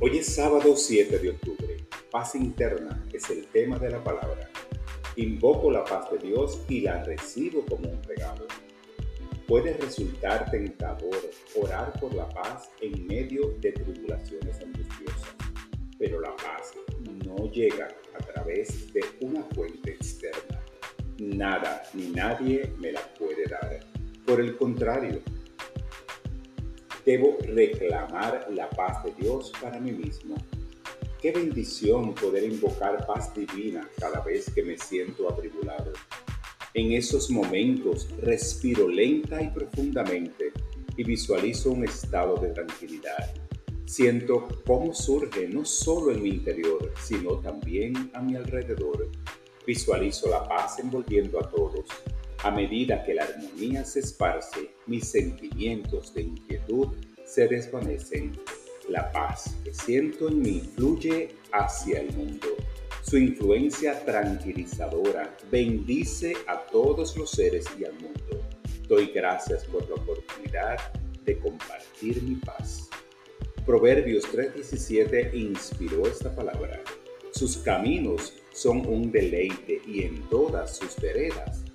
Hoy es sábado 7 de octubre. Paz interna es el tema de la palabra. Invoco la paz de Dios y la recibo como un regalo. Puede resultar tentador orar por la paz en medio de tribulaciones angustiosas, pero la paz no llega a través de una fuente externa. Nada ni nadie me la puede dar. Por el contrario, debo reclamar la paz de Dios para mí mismo. Qué bendición poder invocar paz divina cada vez que me siento atribulado. En esos momentos respiro lenta y profundamente y visualizo un estado de tranquilidad. Siento cómo surge no solo en mi interior, sino también a mi alrededor. Visualizo la paz envolviendo a todos a medida que la armonía se esparce, mis sentimientos de inquietud se desvanecen. La paz que siento en mí fluye hacia el mundo. Su influencia tranquilizadora bendice a todos los seres y al mundo. Doy gracias por la oportunidad de compartir mi paz. Proverbios 3:17 inspiró esta palabra. Sus caminos son un deleite y en todas sus veredas.